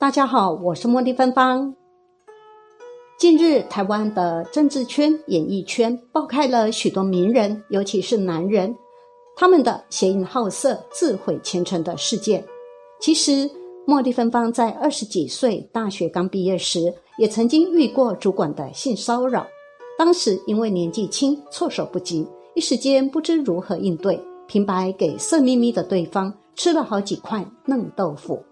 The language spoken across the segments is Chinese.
大家好，我是茉莉芬芳。近日，台湾的政治圈、演艺圈爆开了许多名人，尤其是男人，他们的邪淫好色、自毁前程的事件。其实，茉莉芬芳在二十几岁大学刚毕业时，也曾经遇过主管的性骚扰。当时因为年纪轻，措手不及，一时间不知如何应对，平白给色眯眯的对方吃了好几块嫩豆腐。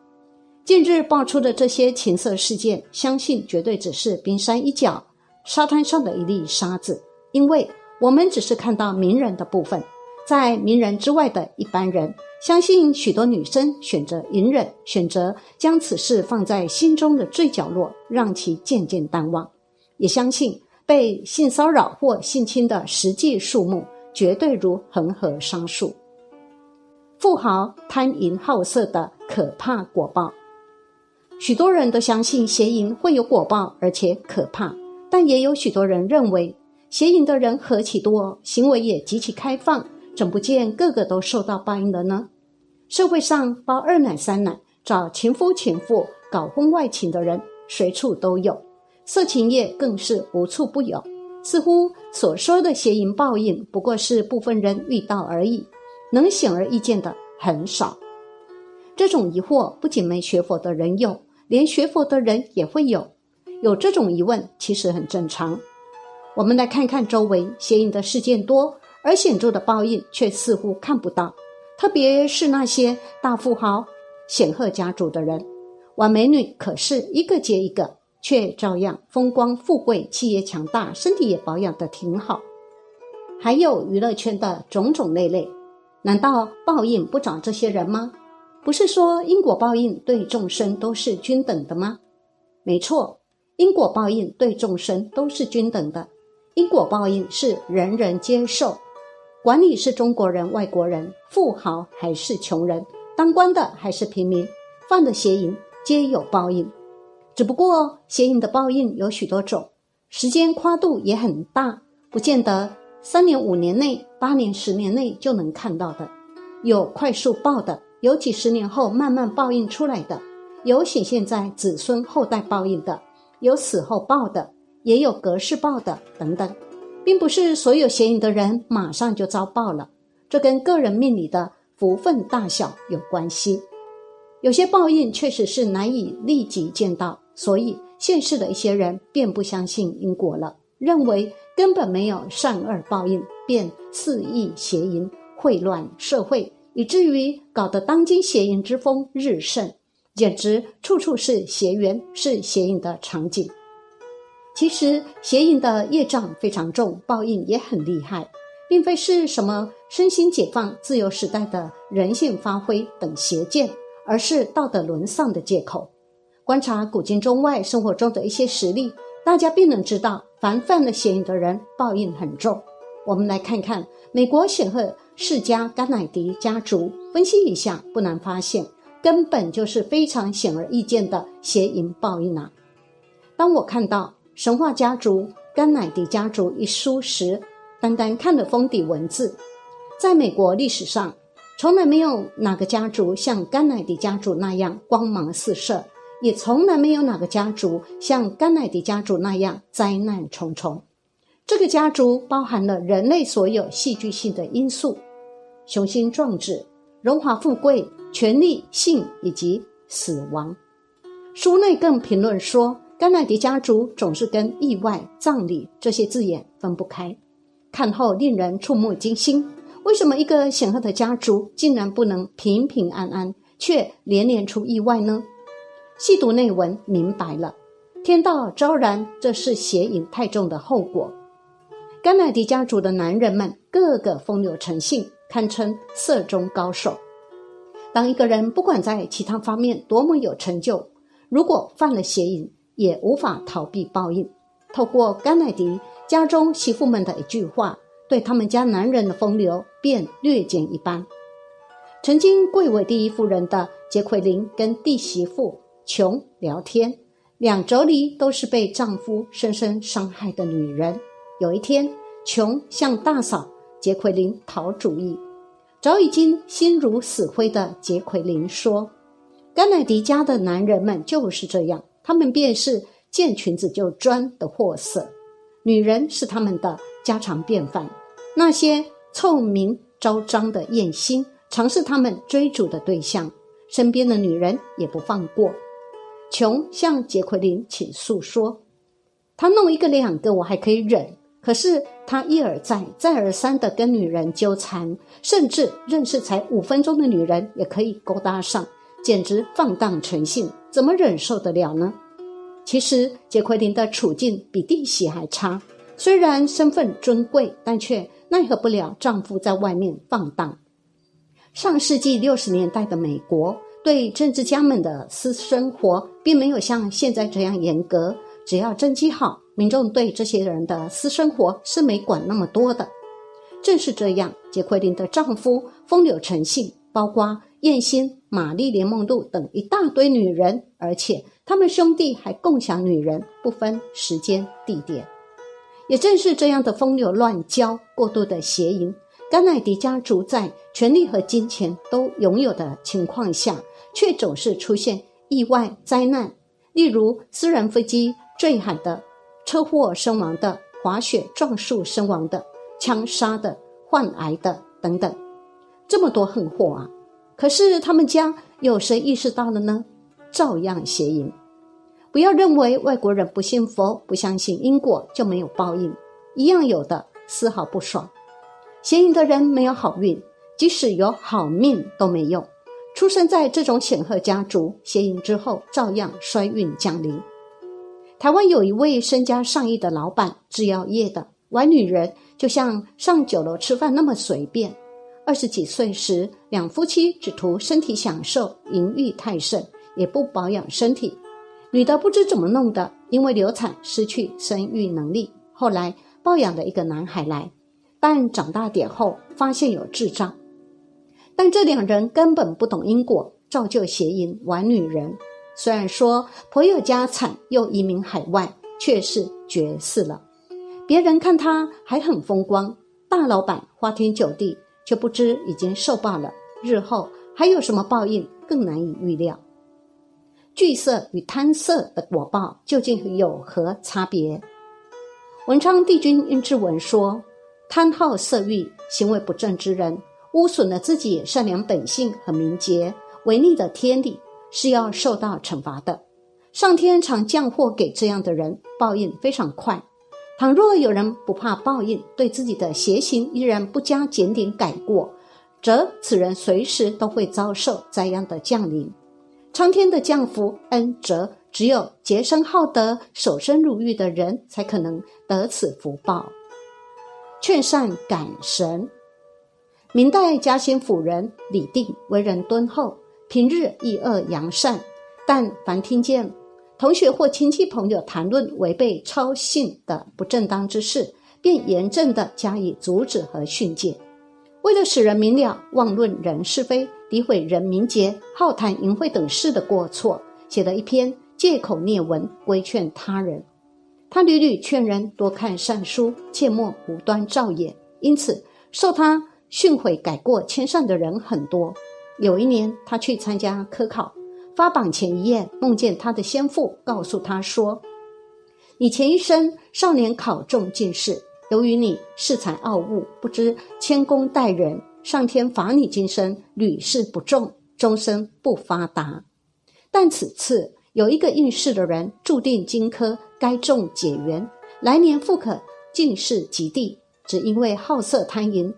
近日爆出的这些情色事件，相信绝对只是冰山一角，沙滩上的一粒沙子。因为我们只是看到名人的部分，在名人之外的一般人，相信许多女生选择隐忍，选择将此事放在心中的最角落，让其渐渐淡忘。也相信被性骚扰或性侵的实际数目，绝对如恒河沙数。富豪贪淫好色的可怕果报。许多人都相信邪淫会有果报，而且可怕。但也有许多人认为，邪淫的人何其多，行为也极其开放，怎不见个个都受到报应了呢？社会上包二奶、三奶、找情夫、情妇、搞婚外情的人随处都有，色情业更是无处不有。似乎所说的邪淫报应，不过是部分人遇到而已，能显而易见的很少。这种疑惑不仅没学佛的人有。连学佛的人也会有有这种疑问，其实很正常。我们来看看周围邪淫的事件多，而显著的报应却似乎看不到。特别是那些大富豪、显赫家族的人，玩美女可是一个接一个，却照样风光富贵，企业强大，身体也保养得挺好。还有娱乐圈的种种类类，难道报应不找这些人吗？不是说因果报应对众生都是均等的吗？没错，因果报应对众生都是均等的。因果报应是人人接受，管你是中国人、外国人、富豪还是穷人，当官的还是平民，犯的邪淫皆有报应。只不过邪淫的报应有许多种，时间跨度也很大，不见得三年、五年内、八年、十年内就能看到的，有快速报的。有几十年后慢慢报应出来的，有显现在子孙后代报应的，有死后报的，也有隔世报的等等，并不是所有邪淫的人马上就遭报了，这跟个人命里的福分大小有关系。有些报应确实是难以立即见到，所以现世的一些人便不相信因果了，认为根本没有善恶报应，便肆意邪淫，秽乱社会。以至于搞得当今邪淫之风日盛，简直处处是邪缘，是邪淫的场景。其实邪淫的业障非常重，报应也很厉害，并非是什么身心解放、自由时代的人性发挥等邪见，而是道德沦丧的借口。观察古今中外生活中的一些实例，大家便能知道，凡犯了邪淫的人，报应很重。我们来看看美国显赫。世家甘乃迪家族分析一下，不难发现，根本就是非常显而易见的邪淫报应啊！当我看到《神话家族甘乃迪家族》一书时，单单看了封底文字，在美国历史上，从来没有哪个家族像甘乃迪家族那样光芒四射，也从来没有哪个家族像甘乃迪家族那样灾难重重。这个家族包含了人类所有戏剧性的因素。雄心壮志、荣华富贵、权力、性以及死亡。书内更评论说，甘乃迪家族总是跟意外、葬礼这些字眼分不开。看后令人触目惊心。为什么一个显赫的家族竟然不能平平安安，却连连出意外呢？细读内文，明白了。天道昭然，这是邪淫太重的后果。甘乃迪家族的男人们个个风流成性。堪称色中高手。当一个人不管在其他方面多么有成就，如果犯了邪淫，也无法逃避报应。透过甘乃迪家中媳妇们的一句话，对他们家男人的风流便略减一斑。曾经贵为第一夫人的杰奎琳跟弟媳妇琼聊天，两妯娌都是被丈夫深深伤害的女人。有一天，琼向大嫂。杰奎琳讨主意，早已经心如死灰的杰奎琳说：“甘乃迪家的男人们就是这样，他们便是见裙子就钻的货色，女人是他们的家常便饭。那些臭名昭彰的艳星，常是他们追逐的对象，身边的女人也不放过。琼向杰奎琳倾诉说：“他弄一个两个我还可以忍。”可是他一而再、再而三的跟女人纠缠，甚至认识才五分钟的女人也可以勾搭上，简直放荡成性，怎么忍受得了呢？其实杰奎琳的处境比弟媳还差，虽然身份尊贵，但却奈何不了丈夫在外面放荡。上世纪六十年代的美国，对政治家们的私生活并没有像现在这样严格，只要政绩好。民众对这些人的私生活是没管那么多的。正是这样，杰奎琳的丈夫风流成性，包括燕心、玛丽莲梦露等一大堆女人，而且他们兄弟还共享女人，不分时间地点。也正是这样的风流乱交、过度的邪淫，甘乃迪家族在权力和金钱都拥有的情况下，却总是出现意外灾难，例如私人飞机坠海的。车祸身亡的、滑雪撞树身亡的、枪杀的、患癌的等等，这么多横祸啊！可是他们家有谁意识到了呢？照样邪淫。不要认为外国人不信佛、不相信因果就没有报应，一样有的，丝毫不爽。邪淫的人没有好运，即使有好命都没用。出生在这种显赫家族，邪淫之后照样衰运降临。台湾有一位身家上亿的老板，制药业的，玩女人就像上酒楼吃饭那么随便。二十几岁时，两夫妻只图身体享受，淫欲太盛，也不保养身体。女的不知怎么弄的，因为流产失去生育能力，后来抱养了一个男孩来，但长大点后发现有智障。但这两人根本不懂因果，照旧邪淫玩女人。虽然说颇有家产，又移民海外，却是绝世了。别人看他还很风光，大老板花天酒地，却不知已经受报了。日后还有什么报应，更难以预料。惧色与贪色的果报究竟有何差别？文昌帝君殷志文说：“贪好色欲、行为不正之人，污损了自己善良本性和名节，违逆的天理。”是要受到惩罚的，上天常降祸给这样的人，报应非常快。倘若有人不怕报应，对自己的邪行依然不加检点改过，则此人随时都会遭受灾殃的降临。苍天的降福恩泽，只有洁身好德、守身如玉的人才可能得此福报。劝善感神，明代嘉兴府人李定为人敦厚。平日以恶扬善，但凡听见同学或亲戚朋友谈论违背操信的不正当之事，便严正的加以阻止和训诫。为了使人明了妄论人是非、诋毁人名节、好谈淫秽等事的过错，写了一篇借口念文规劝他人。他屡屡劝人多看善书，切莫无端造业，因此受他训诲改过迁善的人很多。有一年，他去参加科考，发榜前一夜，梦见他的先父告诉他说：“你前一生少年考中进士，由于你恃才傲物，不知谦恭待人，上天罚你今生屡试不中，终身不发达。但此次有一个应试的人，注定荆轲该中解元，来年复可进士及第，只因为好色贪淫。”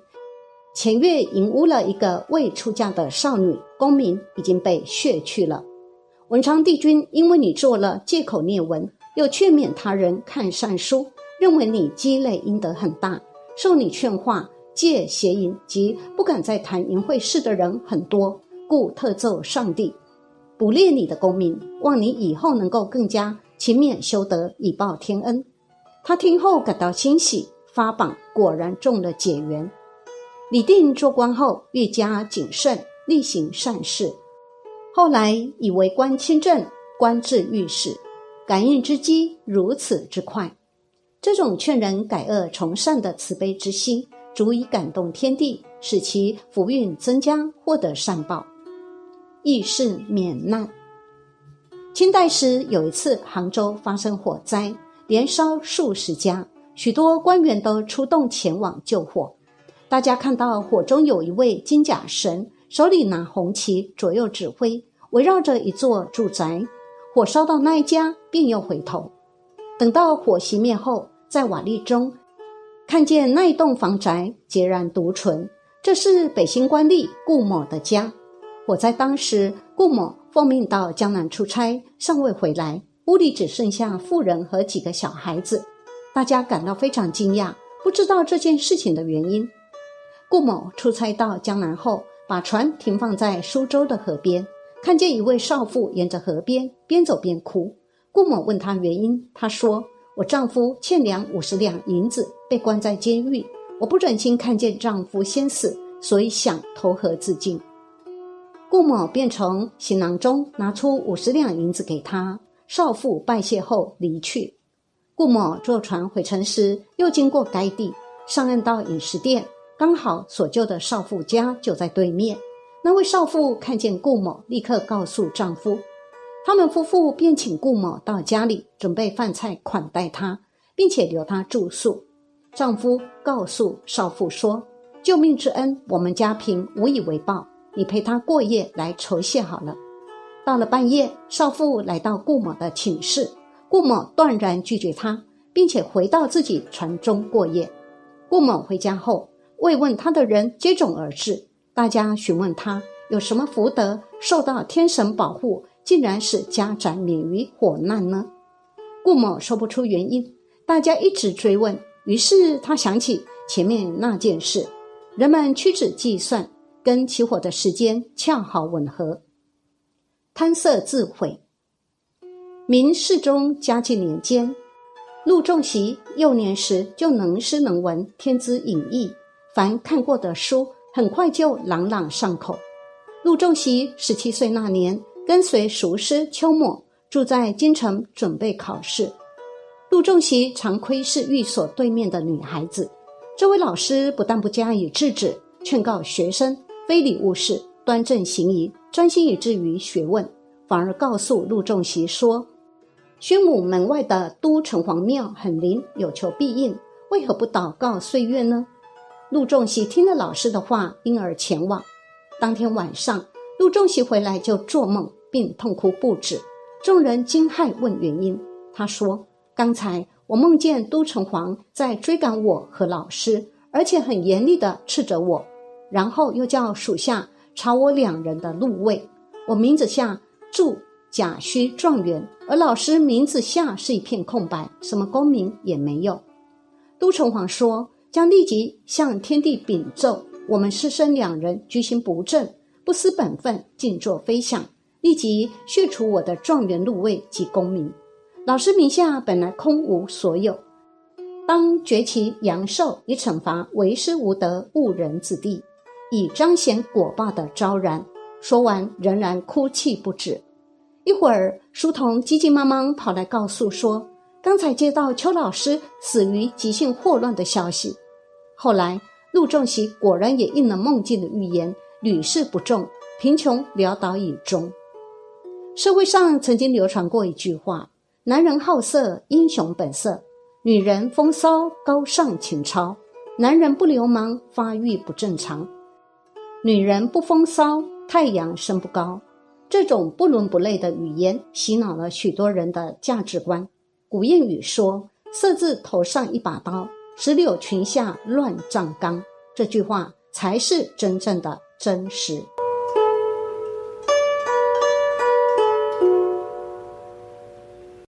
前月淫污了一个未出嫁的少女，功名已经被削去了。文昌帝君因为你做了借口念文，又劝勉他人看善书，认为你积累阴德很大，受你劝化戒邪淫及不敢再谈淫秽事的人很多，故特奏上帝补列你的功名，望你以后能够更加勤勉修德，以报天恩。他听后感到欣喜，发榜果然中了解元。李定做官后愈加谨慎，力行善事。后来以为官清正，官至御史，感应之机如此之快。这种劝人改恶从善的慈悲之心，足以感动天地，使其福运增加，获得善报。亦是免难。清代时有一次，杭州发生火灾，连烧数十家，许多官员都出动前往救火。大家看到火中有一位金甲神，手里拿红旗，左右指挥，围绕着一座住宅。火烧到那一家，便又回头。等到火熄灭后，在瓦砾中看见那一栋房宅孑然独存，这是北新官吏顾某的家。火灾当时，顾某奉命到江南出差，尚未回来，屋里只剩下妇人和几个小孩子。大家感到非常惊讶，不知道这件事情的原因。顾某出差到江南后，把船停放在苏州的河边，看见一位少妇沿着河边边走边哭。顾某问她原因，她说：“我丈夫欠粮五十两银子，被关在监狱，我不忍心看见丈夫先死，所以想投河自尽。”顾某便从行囊中拿出五十两银子给他。少妇拜谢后离去。顾某坐船回城时，又经过该地，上岸到饮食店。刚好所救的少妇家就在对面，那位少妇看见顾某，立刻告诉丈夫，他们夫妇便请顾某到家里准备饭菜款待他，并且留他住宿。丈夫告诉少妇说：“救命之恩，我们家贫，无以为报，你陪他过夜来酬谢好了。”到了半夜，少妇来到顾某的寝室，顾某断然拒绝他，并且回到自己船中过夜。顾某回家后。慰问他的人接踵而至，大家询问他有什么福德，受到天神保护，竟然是家宅免于火难呢？顾某说不出原因，大家一直追问，于是他想起前面那件事，人们屈指计算，跟起火的时间恰好吻合。贪色自毁。明世宗嘉靖年间，陆仲禧幼年时就能诗能文，天资颖异。凡看过的书，很快就朗朗上口。陆仲禧十七岁那年，跟随塾师邱默住在京城准备考试。陆仲禧常窥视寓所对面的女孩子，这位老师不但不加以制止，劝告学生非礼勿视，端正行仪，专心以至于学问，反而告诉陆仲禧说：“宣武门外的都城隍庙很灵，有求必应，为何不祷告岁月呢？”陆仲禧听了老师的话，因而前往。当天晚上，陆仲禧回来就做梦，并痛哭不止。众人惊骇，问原因。他说：“刚才我梦见都城隍在追赶我和老师，而且很严厉地斥责我，然后又叫属下查我两人的禄位。我名字下注甲戌状元，而老师名字下是一片空白，什么功名也没有。”都城隍说。将立即向天地禀奏，我们师生两人居心不正，不思本分，静坐非想，立即削除我的状元禄位及功名。老师名下本来空无所有，当绝其阳寿，以惩罚为师无德误人子弟，以彰显果报的昭然。说完，仍然哭泣不止。一会儿，书童急急忙忙跑来告诉说。刚才接到邱老师死于急性霍乱的消息，后来陆仲禧果然也应了梦境的预言，屡试不中，贫穷潦倒以终。社会上曾经流传过一句话：“男人好色，英雄本色；女人风骚，高尚情操。男人不流氓，发育不正常；女人不风骚，太阳升不高。”这种不伦不类的语言，洗脑了许多人的价值观。古谚语说：“色字头上一把刀，石榴裙下乱葬岗。”这句话才是真正的真实。